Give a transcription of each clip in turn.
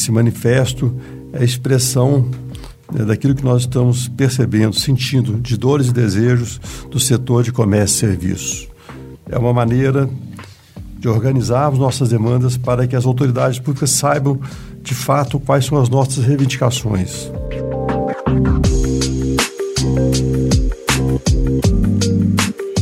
esse manifesto é a expressão né, daquilo que nós estamos percebendo, sentindo, de dores e desejos do setor de comércio e serviços. É uma maneira de organizarmos nossas demandas para que as autoridades públicas saibam de fato quais são as nossas reivindicações.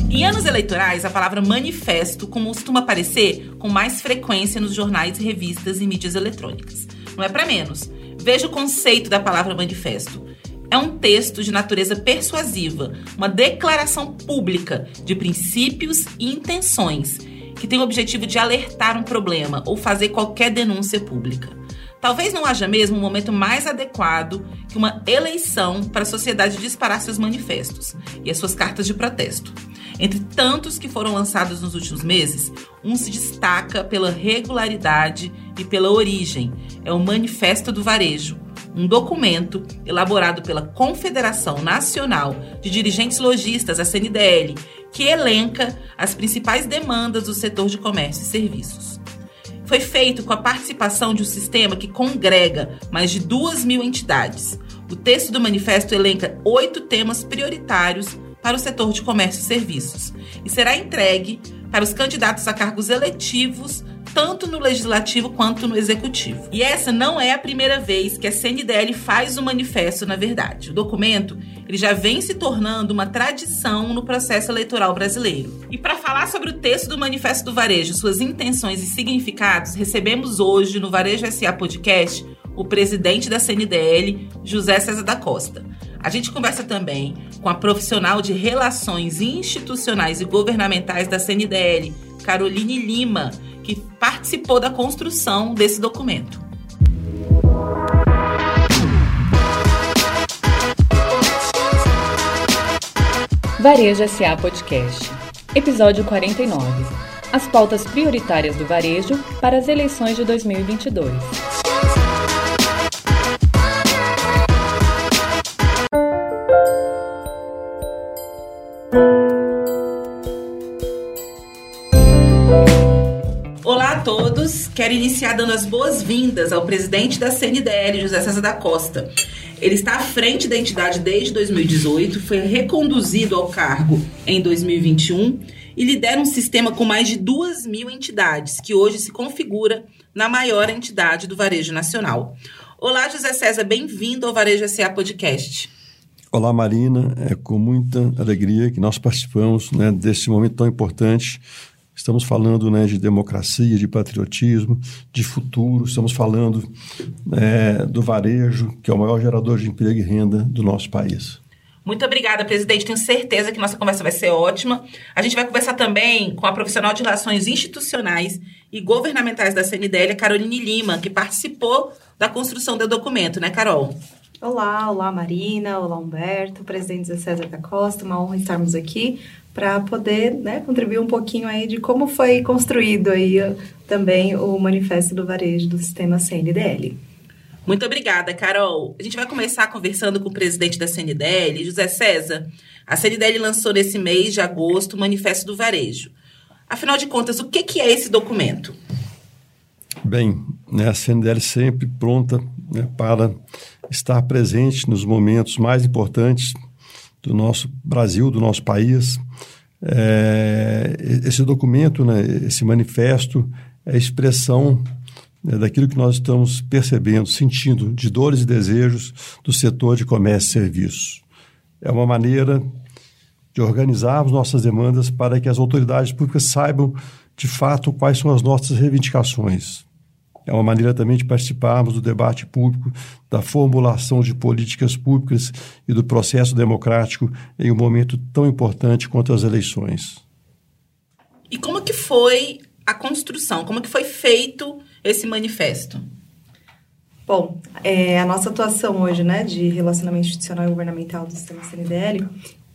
Em anos eleitorais, a palavra manifesto costuma aparecer com mais frequência nos jornais revistas e mídias eletrônicas. Não é para menos. Veja o conceito da palavra manifesto. É um texto de natureza persuasiva, uma declaração pública de princípios e intenções que tem o objetivo de alertar um problema ou fazer qualquer denúncia pública. Talvez não haja mesmo um momento mais adequado que uma eleição para a sociedade disparar seus manifestos e as suas cartas de protesto. Entre tantos que foram lançados nos últimos meses, um se destaca pela regularidade e pela origem. É o Manifesto do Varejo, um documento elaborado pela Confederação Nacional de Dirigentes Logistas, a CNDL, que elenca as principais demandas do setor de comércio e serviços. Foi feito com a participação de um sistema que congrega mais de duas mil entidades. O texto do manifesto elenca oito temas prioritários para o setor de comércio e serviços e será entregue para os candidatos a cargos eletivos tanto no legislativo quanto no executivo. E essa não é a primeira vez que a CNDL faz o manifesto, na verdade. O documento ele já vem se tornando uma tradição no processo eleitoral brasileiro. E para falar sobre o texto do Manifesto do Varejo, suas intenções e significados, recebemos hoje no Varejo SA Podcast o presidente da CNDL, José César da Costa. A gente conversa também com a profissional de Relações Institucionais e Governamentais da CNDL, Caroline Lima, que participou da construção desse documento. Varejo SA Podcast, episódio 49. As pautas prioritárias do varejo para as eleições de 2022. Quero iniciar dando as boas-vindas ao presidente da CNDL, José César da Costa. Ele está à frente da entidade desde 2018, foi reconduzido ao cargo em 2021 e lidera um sistema com mais de duas mil entidades, que hoje se configura na maior entidade do varejo nacional. Olá, José César, bem-vindo ao Varejo SA Podcast. Olá, Marina. É com muita alegria que nós participamos né, desse momento tão importante Estamos falando né, de democracia, de patriotismo, de futuro, estamos falando é, do varejo, que é o maior gerador de emprego e renda do nosso país. Muito obrigada, presidente. Tenho certeza que nossa conversa vai ser ótima. A gente vai conversar também com a profissional de relações institucionais e governamentais da CNDL, Caroline Lima, que participou da construção do documento, né, Carol? Olá, olá Marina, olá Humberto, presidente Zé César da Costa, uma honra estarmos aqui para poder né, contribuir um pouquinho aí de como foi construído aí também o manifesto do varejo do sistema CNDL. Muito obrigada, Carol. A gente vai começar conversando com o presidente da CNDL, José César. A CNDL lançou nesse mês de agosto o Manifesto do Varejo. Afinal de contas, o que, que é esse documento? Bem, né, a CNDL sempre pronta né, para estar presente nos momentos mais importantes do nosso Brasil, do nosso país. É, esse documento, né, esse manifesto, é expressão né, daquilo que nós estamos percebendo, sentindo, de dores e desejos do setor de comércio e serviços. É uma maneira de organizarmos nossas demandas para que as autoridades públicas saibam de fato quais são as nossas reivindicações. É uma maneira também de participarmos do debate público, da formulação de políticas públicas e do processo democrático em um momento tão importante quanto as eleições. E como que foi a construção? Como que foi feito esse manifesto? Bom, é, a nossa atuação hoje, né, de relacionamento institucional e governamental do sistema CNDL,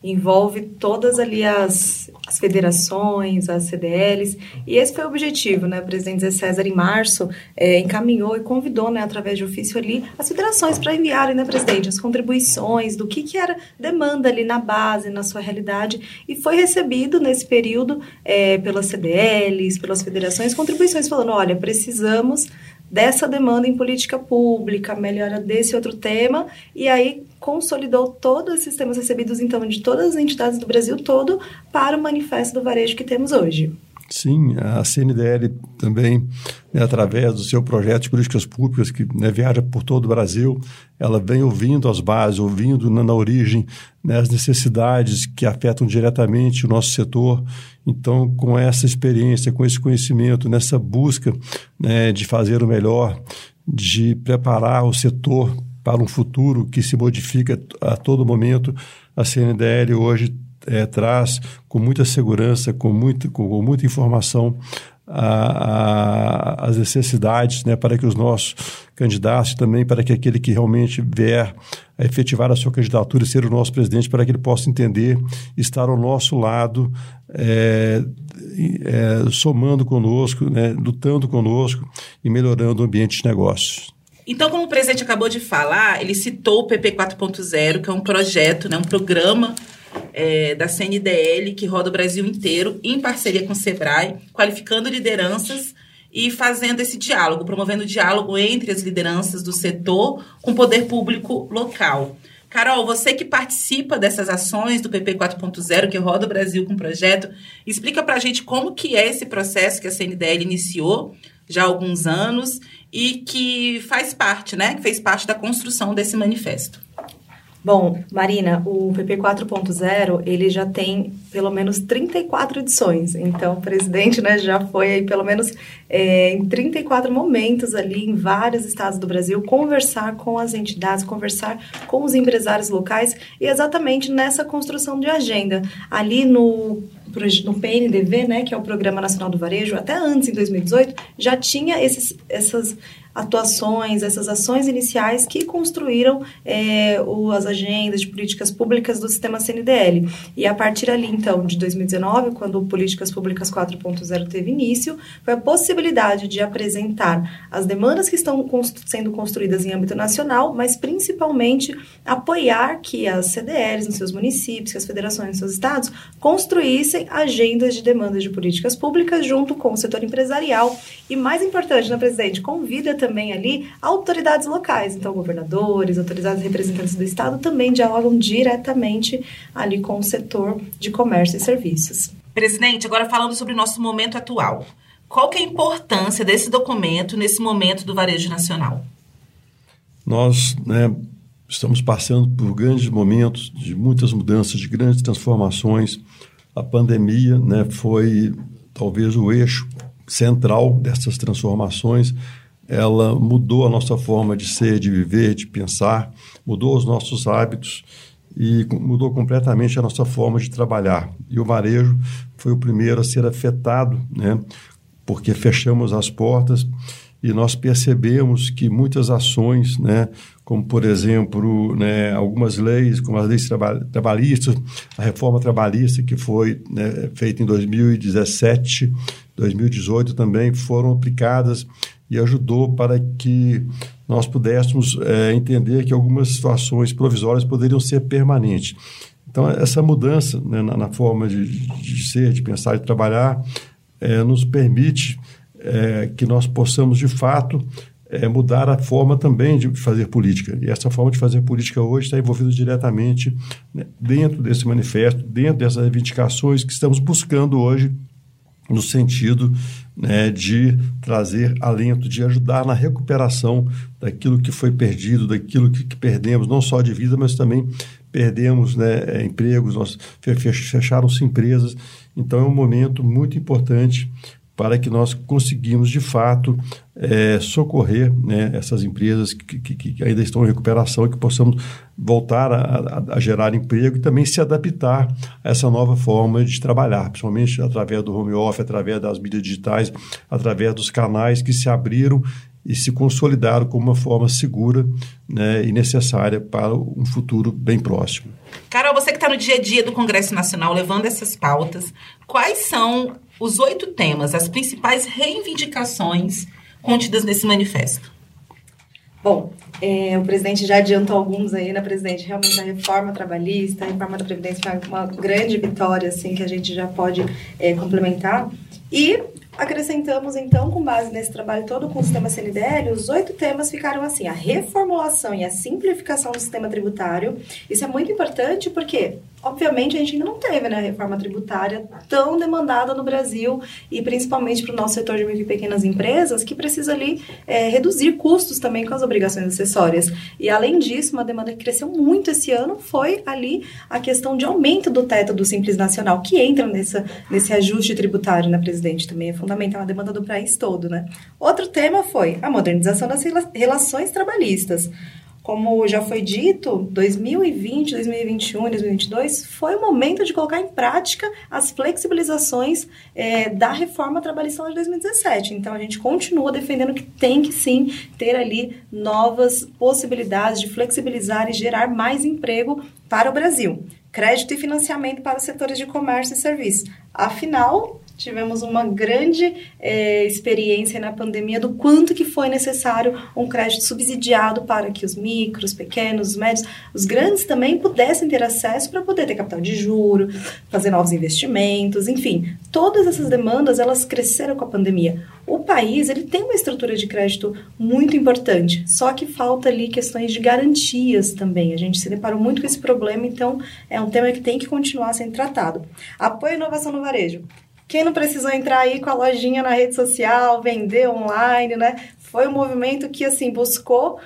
envolve todas ali as, as federações, as CDLs, e esse foi o objetivo, né? O presidente Zé César, em março, é, encaminhou e convidou, né, através de ofício ali, as federações para enviarem, né, presidente, as contribuições do que, que era demanda ali na base, na sua realidade, e foi recebido nesse período é, pelas CDLs, pelas federações, contribuições falando, olha, precisamos dessa demanda em política pública, melhora desse outro tema, e aí consolidou todos esses temas recebidos, então, de todas as entidades do Brasil todo para o manifesto do varejo que temos hoje. Sim, a CNDL também, né, através do seu projeto de políticas públicas, que né, viaja por todo o Brasil, ela vem ouvindo as bases, ouvindo na, na origem né, as necessidades que afetam diretamente o nosso setor. Então, com essa experiência, com esse conhecimento, nessa busca né, de fazer o melhor, de preparar o setor para um futuro que se modifica a todo momento, a CNDL hoje é, traz com muita segurança, com, muito, com, muita informação a, a, as necessidades né, para que os nossos candidatos, também para que aquele que realmente vier a efetivar a sua candidatura e ser o nosso presidente, para que ele possa entender, estar ao nosso lado, é, é, somando conosco, né, lutando conosco e melhorando o ambiente de negócios. Então, como o presidente acabou de falar, ele citou o PP 4.0, que é um projeto, né, um programa é, da CNDL, que roda o Brasil inteiro, em parceria com o SEBRAE, qualificando lideranças e fazendo esse diálogo, promovendo diálogo entre as lideranças do setor com o poder público local. Carol, você que participa dessas ações do PP 4.0, que roda o Brasil com o projeto, explica para a gente como que é esse processo que a CNDL iniciou já há alguns anos e que faz parte, né, que fez parte da construção desse manifesto. Bom, Marina, o PP 4.0, ele já tem pelo menos 34 edições. Então, o presidente né, já foi aí pelo menos é, em 34 momentos ali em vários estados do Brasil conversar com as entidades, conversar com os empresários locais e exatamente nessa construção de agenda. Ali no no PNDV, né, que é o Programa Nacional do Varejo, até antes, em 2018, já tinha esses, essas atuações, essas ações iniciais que construíram é, o, as agendas de políticas públicas do sistema CNDL. E a partir ali, então, de 2019, quando o Políticas Públicas 4.0 teve início, foi a possibilidade de apresentar as demandas que estão constru sendo construídas em âmbito nacional, mas principalmente apoiar que as CDLs nos seus municípios, que as federações nos seus estados, construíssem agendas de demandas de políticas públicas junto com o setor empresarial. E mais importante, né, presidente, convida também ali autoridades locais, então governadores, autoridades representantes do Estado também dialogam diretamente ali com o setor de comércio e serviços. Presidente, agora falando sobre o nosso momento atual. Qual que é a importância desse documento nesse momento do varejo nacional? Nós né, estamos passando por grandes momentos de muitas mudanças, de grandes transformações. A pandemia né, foi talvez o eixo central dessas transformações ela mudou a nossa forma de ser, de viver, de pensar, mudou os nossos hábitos e mudou completamente a nossa forma de trabalhar. E o varejo foi o primeiro a ser afetado, né? porque fechamos as portas e nós percebemos que muitas ações, né, como por exemplo, né, algumas leis, como as leis trabalhistas, a reforma trabalhista que foi né, feita em 2017, 2018 também foram aplicadas e ajudou para que nós pudéssemos é, entender que algumas situações provisórias poderiam ser permanentes. Então, essa mudança né, na, na, forma de, de, ser, de pensar e trabalhar é, nos permite é, que nós possamos, de fato, é, mudar a forma também de fazer política. E essa forma de fazer política hoje está envolvida diretamente né, dentro desse manifesto, dentro dessas reivindicações que estamos buscando hoje no sentido né, de trazer alento, de ajudar na recuperação daquilo que foi perdido, daquilo que, que perdemos, não só de vida, mas também perdemos né, empregos, nós fecharam-se empresas. Então é um momento muito importante para que nós conseguimos, de fato, é, socorrer né, essas empresas que, que, que, ainda estão em recuperação e que possamos voltar a, a, a, gerar emprego e também se adaptar a essa nova forma de trabalhar, principalmente através do home office, através das mídias digitais, através dos canais que se abriram e se consolidaram como uma forma segura né, e necessária para um futuro bem próximo. Carol, você que está no dia a dia do Congresso Nacional levando essas pautas, quais são os oito temas, as principais reivindicações contidas nesse manifesto? Bom, é, o presidente já adiantou alguns aí, né, presidente? Realmente a reforma trabalhista, a reforma da Previdência foi uma grande vitória, assim, que a gente já pode é, complementar. E Acrescentamos, então, com base nesse trabalho todo com o sistema CNDL, os oito temas ficaram assim: a reformulação e a simplificação do sistema tributário. Isso é muito importante porque, obviamente, a gente ainda não teve né, a reforma tributária tão demandada no Brasil e principalmente para o nosso setor de micro e pequenas empresas, que precisa ali é, reduzir custos também com as obrigações acessórias. E, além disso, uma demanda que cresceu muito esse ano foi ali a questão de aumento do teto do Simples Nacional, que entra nessa, nesse ajuste tributário, né, presidente? Também é fundamental a demanda do país todo, né? Outro tema foi a modernização das relações trabalhistas. Como já foi dito, 2020, 2021 e 2022 foi o momento de colocar em prática as flexibilizações é, da reforma trabalhista de 2017. Então, a gente continua defendendo que tem que sim ter ali novas possibilidades de flexibilizar e gerar mais emprego para o Brasil. Crédito e financiamento para os setores de comércio e serviços. Afinal, tivemos uma grande é, experiência na pandemia do quanto que foi necessário um crédito subsidiado para que os micros, pequenos, os médios, os grandes também pudessem ter acesso para poder ter capital de juro, fazer novos investimentos, enfim, todas essas demandas elas cresceram com a pandemia. O país ele tem uma estrutura de crédito muito importante, só que falta ali questões de garantias também. A gente se deparou muito com esse problema, então é um tema que tem que continuar sendo tratado. Apoio à inovação no varejo. Quem não precisou entrar aí com a lojinha na rede social, vender online, né? Foi um movimento que, assim, buscou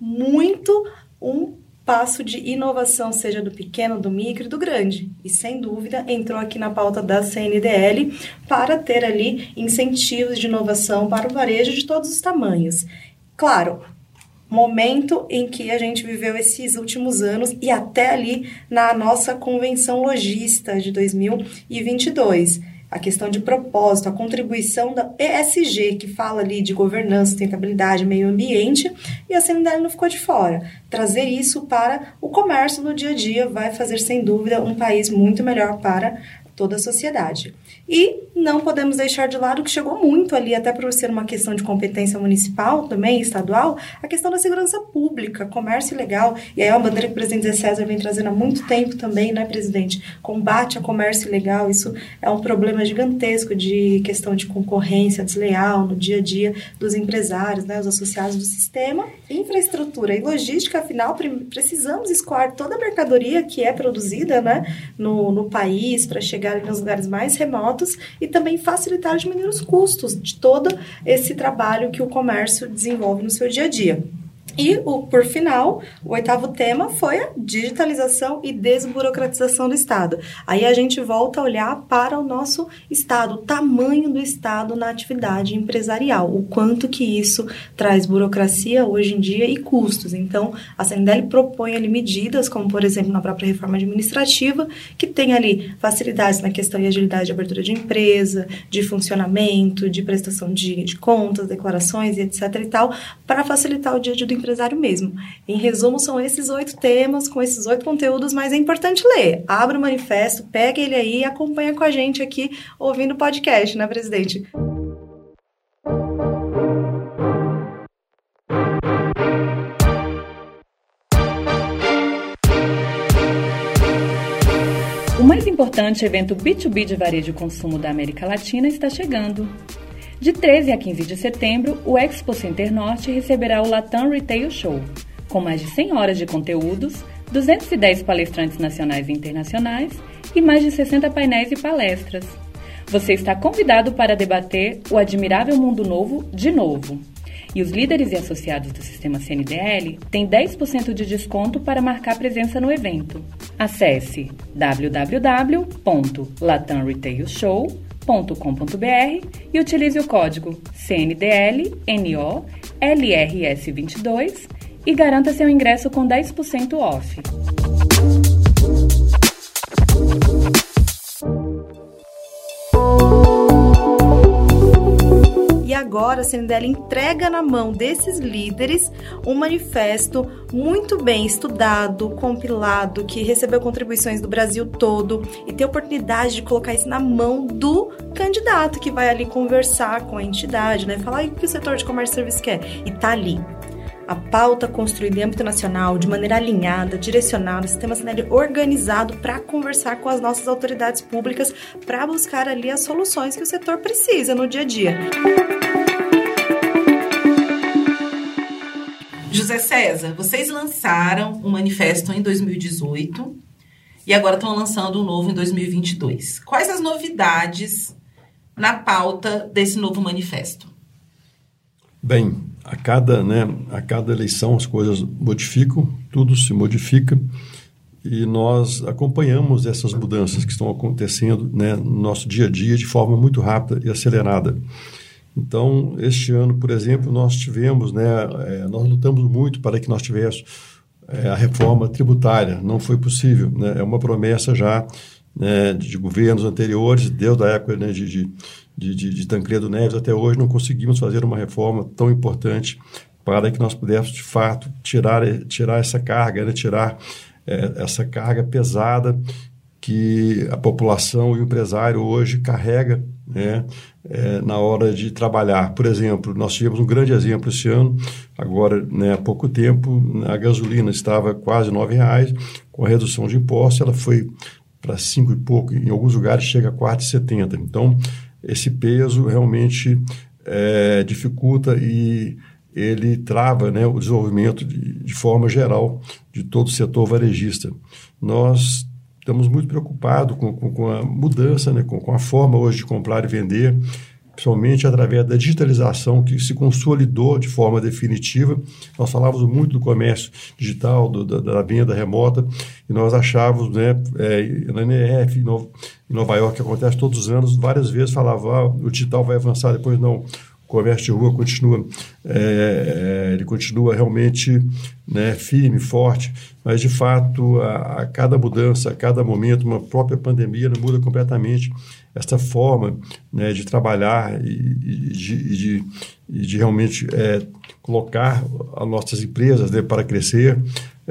muito um passo de inovação, seja do pequeno, do micro e do grande. E, sem dúvida, entrou aqui na pauta da CNDL para ter ali incentivos de inovação para o varejo de todos os tamanhos. Claro, momento em que a gente viveu esses últimos anos e até ali na nossa convenção logista de 2022 a questão de propósito, a contribuição da ESG, que fala ali de governança, sustentabilidade, meio ambiente, e a CNDL não ficou de fora. Trazer isso para o comércio no dia a dia vai fazer, sem dúvida, um país muito melhor para toda a sociedade. E não podemos deixar de lado que chegou muito ali, até por ser uma questão de competência municipal também, estadual, a questão da segurança pública, comércio ilegal. E aí é uma bandeira que o presidente Zé César vem trazendo há muito tempo também, né, presidente? Combate ao comércio ilegal, isso é um problema gigantesco de questão de concorrência desleal no dia a dia dos empresários, né, os associados do sistema. Infraestrutura e logística, afinal, precisamos escoar toda a mercadoria que é produzida né, no, no país para chegar nos lugares mais remotos e também facilitar diminuir os custos de todo esse trabalho que o comércio desenvolve no seu dia a dia. E, o, por final, o oitavo tema foi a digitalização e desburocratização do Estado. Aí a gente volta a olhar para o nosso Estado, o tamanho do Estado na atividade empresarial, o quanto que isso traz burocracia hoje em dia e custos. Então, a CNDL propõe ali medidas, como por exemplo na própria reforma administrativa, que tem ali facilidades na questão de agilidade de abertura de empresa, de funcionamento, de prestação de, de contas, declarações e etc e tal, para facilitar o dia a dia do empresário empresário mesmo. Em resumo, são esses oito temas com esses oito conteúdos, mas é importante ler. Abra o manifesto, pega ele aí e acompanha com a gente aqui ouvindo o podcast, né, presidente? O mais importante evento B2B de varejo e consumo da América Latina está chegando. De 13 a 15 de setembro, o Expo Center Norte receberá o Latam Retail Show, com mais de 100 horas de conteúdos, 210 palestrantes nacionais e internacionais e mais de 60 painéis e palestras. Você está convidado para debater o admirável mundo novo de novo. E os líderes e associados do sistema CNDL têm 10% de desconto para marcar presença no evento. Acesse www.latamretailshow.com www.cnDL.com.br e utilize o código CNDL-NO-LRS22 e garanta seu ingresso com 10% off. Agora a CNDL entrega na mão desses líderes um manifesto muito bem estudado, compilado, que recebeu contribuições do Brasil todo e tem oportunidade de colocar isso na mão do candidato que vai ali conversar com a entidade, né? Falar o que o setor de comércio e serviço quer. E tá ali a pauta construída em âmbito nacional, de maneira alinhada, direcionada, sistema CNL organizado para conversar com as nossas autoridades públicas para buscar ali as soluções que o setor precisa no dia a dia. José César, vocês lançaram um manifesto em 2018 e agora estão lançando um novo em 2022. Quais as novidades na pauta desse novo manifesto? Bem, a cada, né, a cada eleição as coisas modificam, tudo se modifica e nós acompanhamos essas mudanças que estão acontecendo né, no nosso dia a dia de forma muito rápida e acelerada. Então, este ano, por exemplo, nós tivemos, né, é, nós lutamos muito para que nós tivéssemos é, a reforma tributária. Não foi possível. Né? É uma promessa já né, de governos anteriores, desde a época né, de, de, de, de Tancredo Neves até hoje, não conseguimos fazer uma reforma tão importante para que nós pudéssemos, de fato, tirar, tirar essa carga, né, tirar é, essa carga pesada que a população e o empresário hoje carrega né, é, na hora de trabalhar. Por exemplo, nós tivemos um grande exemplo esse ano, agora né, há pouco tempo, a gasolina estava quase R$ reais com a redução de impostos ela foi para cinco e pouco, em alguns lugares chega a 4,70. Então, esse peso realmente é, dificulta e ele trava né, o desenvolvimento de, de forma geral de todo o setor varejista. Nós estamos muito preocupados com, com, com a mudança, né, com, com, a forma hoje de comprar e vender, principalmente através da digitalização que se consolidou de forma definitiva. Nós falávamos muito do comércio digital, do, da, da, venda remota, e nós achávamos, né, é, na NF, em, Nova York, que acontece todos os anos, várias vezes falava, ah, o digital vai avançar, depois não comércio de rua continua, é, é, ele continua realmente né, firme, forte, mas de fato a, a, cada mudança, a cada momento, uma própria pandemia né, muda completamente essa forma né, de trabalhar e, e, de, e de, e de realmente é, colocar as nossas empresas né, para crescer.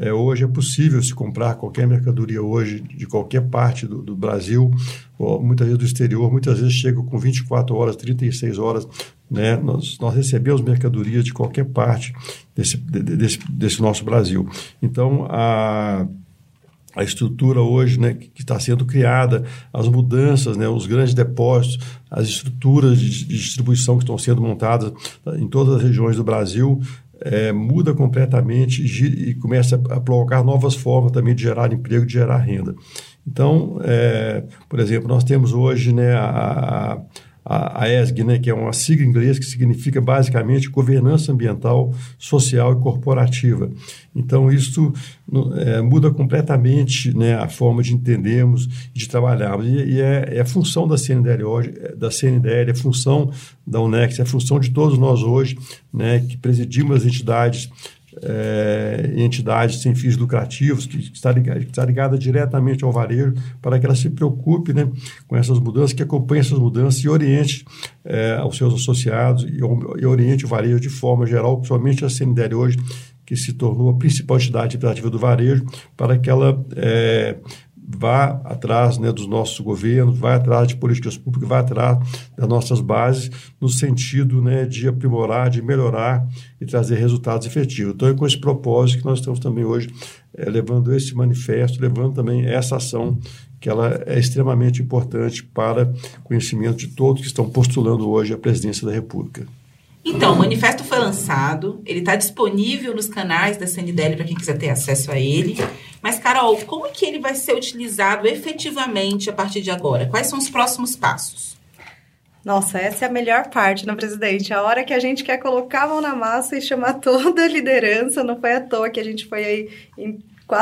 É, hoje é possível se comprar qualquer mercadoria hoje de qualquer parte do, do Brasil, muitas vezes do exterior, muitas vezes chega com 24 horas, 36 horas. Né? Nós, nós recebemos mercadorias de qualquer parte desse, desse, desse nosso Brasil. Então, a a estrutura hoje né, que está sendo criada, as mudanças, né, os grandes depósitos, as estruturas de, de distribuição que estão sendo montadas em todas as regiões do Brasil, é, muda completamente e, começa a provocar novas formas também de gerar emprego, de gerar renda. Então, é, por exemplo, nós temos hoje né, a, a, a ESG, né, que é uma sigla em inglês que significa basicamente governança ambiental, social e corporativa. Então, isso é, muda completamente né, a forma de entendermos de trabalharmos. E, e é, é, a função da CNDL hoje, é, da CNDL, é função da UNEX, é função de todos nós hoje, né, que presidimos as entidades é, entidades sem fins lucrativos, que, que, está ligada, diretamente ao varejo, para que ela se preocupe né, com essas mudanças, que acompanhe essas mudanças e oriente é, aos seus associados e, e, oriente o varejo de forma geral, principalmente a CNDL hoje, que se tornou a principal entidade operativa do varejo, para que ela é, vá atrás né, dos nossos governos, vai atrás de políticas públicas, vai atrás das nossas bases, no sentido né, de aprimorar, de melhorar e trazer resultados efetivos. Então, é com esse propósito que nós estamos também hoje é, levando esse manifesto, levando também essa ação que ela é extremamente importante para conhecimento de todos que estão postulando hoje a presidência da República. Então, o manifesto foi lançado, ele está disponível nos canais da CNDL para quem quiser ter acesso a ele. Mas, Carol, como é que ele vai ser utilizado efetivamente a partir de agora? Quais são os próximos passos? Nossa, essa é a melhor parte, né, presidente? A hora que a gente quer colocar a mão na massa e chamar toda a liderança, não foi à toa que a gente foi aí em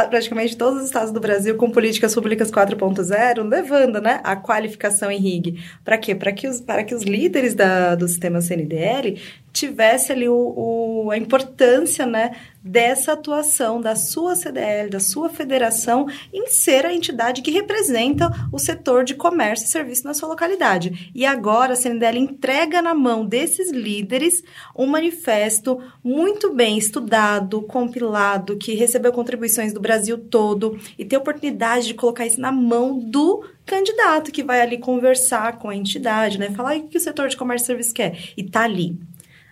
praticamente todos os estados do Brasil com políticas públicas 4.0, levando né, a qualificação em RIG. Para quê? Para que, os, para que os líderes da, do sistema CNDL tivesse ali o, o, a importância né, dessa atuação da sua CDL, da sua federação, em ser a entidade que representa o setor de comércio e serviço na sua localidade. E agora a CNDL entrega na mão desses líderes um manifesto muito bem estudado, compilado, que recebeu contribuições do Brasil todo e tem a oportunidade de colocar isso na mão do candidato que vai ali conversar com a entidade, né? Falar o que o setor de comércio e serviço quer. E tá ali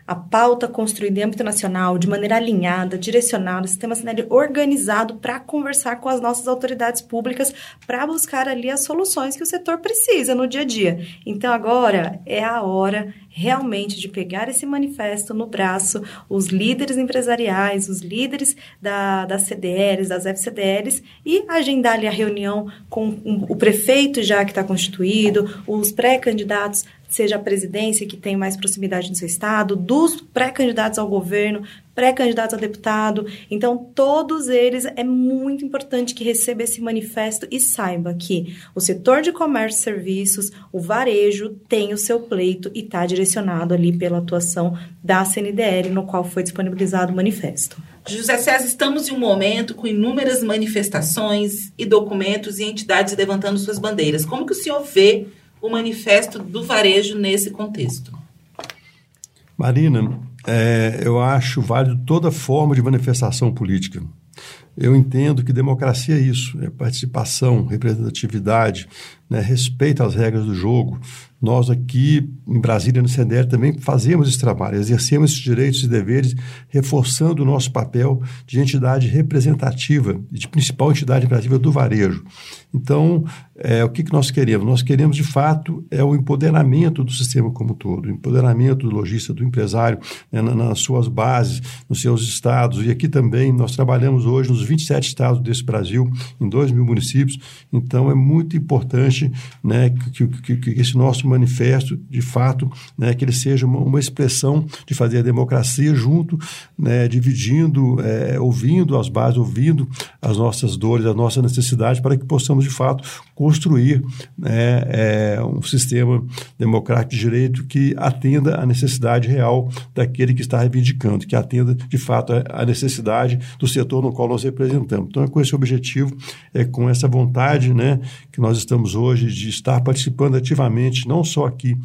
a pauta construída em âmbito nacional, de maneira alinhada, direcionada, sistema CNL organizado para conversar com as nossas autoridades públicas para buscar ali as soluções que o setor precisa no dia a dia. Então, agora é a hora realmente de pegar esse manifesto no braço, os líderes empresariais, os líderes da, das CDLs, das FCDLs, e agendar ali a reunião com o prefeito já que está constituído, os pré-candidatos seja a presidência que tem mais proximidade no seu estado, dos pré-candidatos ao governo, pré-candidatos a deputado. Então, todos eles é muito importante que receba esse manifesto e saiba que o setor de comércio e serviços, o varejo, tem o seu pleito e está direcionado ali pela atuação da CNDL, no qual foi disponibilizado o manifesto. José César, estamos em um momento com inúmeras manifestações e documentos e entidades levantando suas bandeiras. Como que o senhor vê o manifesto do varejo nesse contexto? Marina, é, eu acho válido toda forma de manifestação política. Eu entendo que democracia é isso, é participação, representatividade, né, respeito às regras do jogo, nós aqui em Brasília, no CNDL, também fazemos esse trabalho, exercemos esses direitos e deveres, reforçando o nosso papel de entidade representativa, de principal entidade representativa do varejo. Então, é, o que, que nós queremos? Nós queremos, de fato, é o empoderamento do sistema como um todo, o empoderamento do lojista, do empresário, né, nas suas bases, nos seus estados. E aqui também nós trabalhamos hoje nos 27 estados desse Brasil, em 2 mil municípios. Então, é muito importante né, que, que, que esse nosso manifesto, de fato, né, que ele seja uma, uma, expressão de fazer a democracia junto, né, dividindo, é, ouvindo as bases, ouvindo as nossas dores, as nossas necessidades, para que possamos, de fato, construir né, é, um sistema democrático de direito que atenda à necessidade real daquele que está reivindicando, que atenda, de fato, à necessidade do setor no qual nós representamos. Então, é com esse objetivo, é com essa vontade né, que nós estamos hoje de estar participando ativamente, não só aqui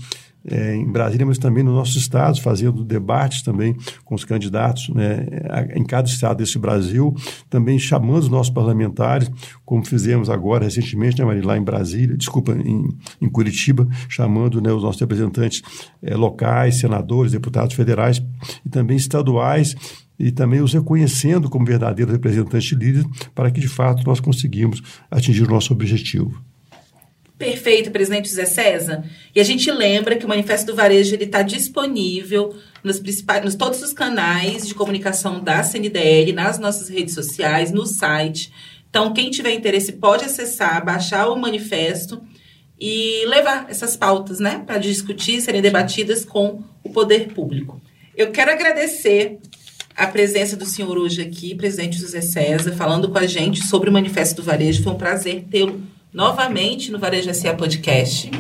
é, em Brasília, mas também nos nossos estados, fazendo debates também com os candidatos né, em cada estado desse Brasil, também chamando os nossos parlamentares, como fizemos agora recentemente, né, lá em Brasília, desculpa, em, em Curitiba, chamando né, os nossos representantes é, locais, senadores, deputados federais e também estaduais e também os reconhecendo como verdadeiros representantes líderes para que, de fato, nós conseguimos atingir o nosso objetivo. Perfeito, presidente José César. E a gente lembra que o Manifesto do Varejo está disponível nos principais, nos todos os canais de comunicação da CNDL, nas nossas redes sociais, no site. Então, quem tiver interesse pode acessar, baixar o manifesto e levar essas pautas, né, para discutir, serem debatidas com o poder público. Eu quero agradecer a presença do senhor hoje aqui, presidente José César, falando com a gente sobre o Manifesto do Varejo. Foi um prazer tê-lo novamente no Varejo SA Podcast.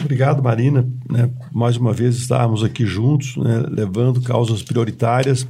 Obrigado, Marina. Né, mais uma vez estarmos aqui juntos, né, levando causas prioritárias,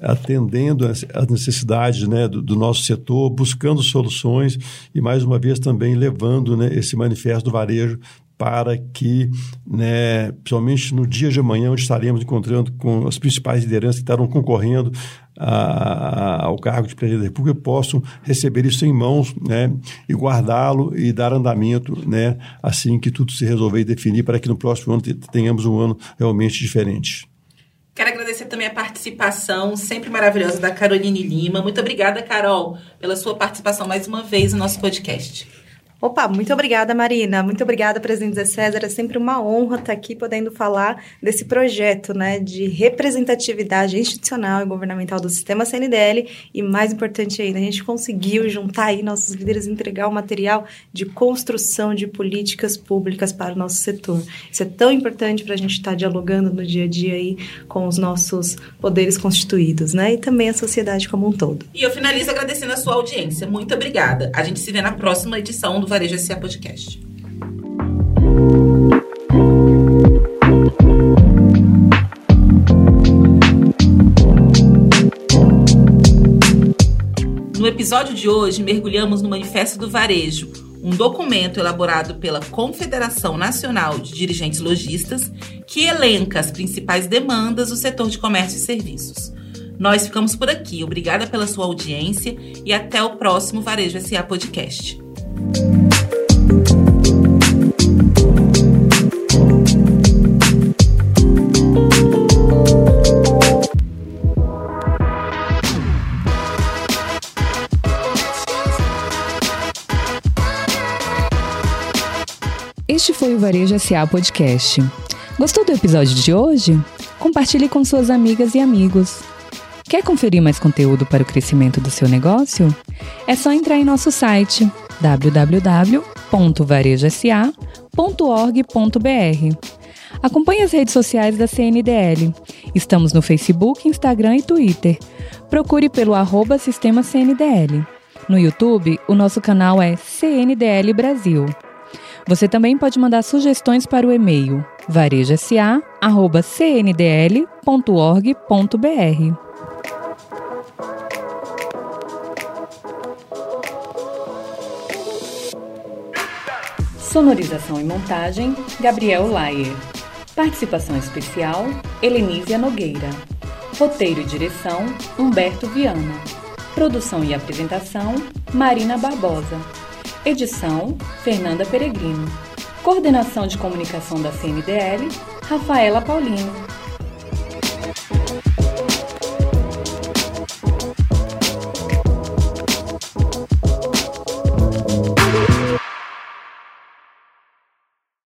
atendendo as necessidades né, do, do, nosso setor, buscando soluções e, mais uma vez, também levando né, esse manifesto do varejo para que, né, principalmente no dia de amanhã, onde estaremos encontrando com as principais lideranças que estarão concorrendo a, a, ao cargo de presidente da República, possam receber isso em mãos né, e guardá-lo e dar andamento né, assim que tudo se resolver e definir, para que no próximo ano tenhamos um ano realmente diferente. Quero agradecer também a participação sempre maravilhosa da Caroline Lima. Muito obrigada, Carol, pela sua participação mais uma vez no nosso podcast. Opa, muito obrigada, Marina. Muito obrigada, presidente Zé César. É sempre uma honra estar aqui podendo falar desse projeto né, de representatividade institucional e governamental do sistema CNDL. E mais importante ainda, a gente conseguiu juntar aí nossos líderes e entregar o material de construção de políticas públicas para o nosso setor. Isso é tão importante para a gente estar dialogando no dia a dia aí com os nossos poderes constituídos, né? E também a sociedade como um todo. E eu finalizo agradecendo a sua audiência. Muito obrigada. A gente se vê na próxima edição do Varejo SA Podcast. No episódio de hoje, mergulhamos no Manifesto do Varejo, um documento elaborado pela Confederação Nacional de Dirigentes Logistas que elenca as principais demandas do setor de comércio e serviços. Nós ficamos por aqui. Obrigada pela sua audiência e até o próximo Varejo SA Podcast. Este foi o Varejo SA Podcast. Gostou do episódio de hoje? Compartilhe com suas amigas e amigos. Quer conferir mais conteúdo para o crescimento do seu negócio? É só entrar em nosso site www.varejosa.org.br. Acompanhe as redes sociais da CNDL. Estamos no Facebook, Instagram e Twitter. Procure pelo arroba Sistema CNDL. No YouTube, o nosso canal é CNDL Brasil. Você também pode mandar sugestões para o e-mail varejasa.cndl.org.br. Sonorização e montagem, Gabriel Laier. Participação especial, Helenísia Nogueira. Roteiro e direção, Humberto Viana. Produção e apresentação, Marina Barbosa. Edição, Fernanda Peregrino. Coordenação de comunicação da CNDL, Rafaela Paulino.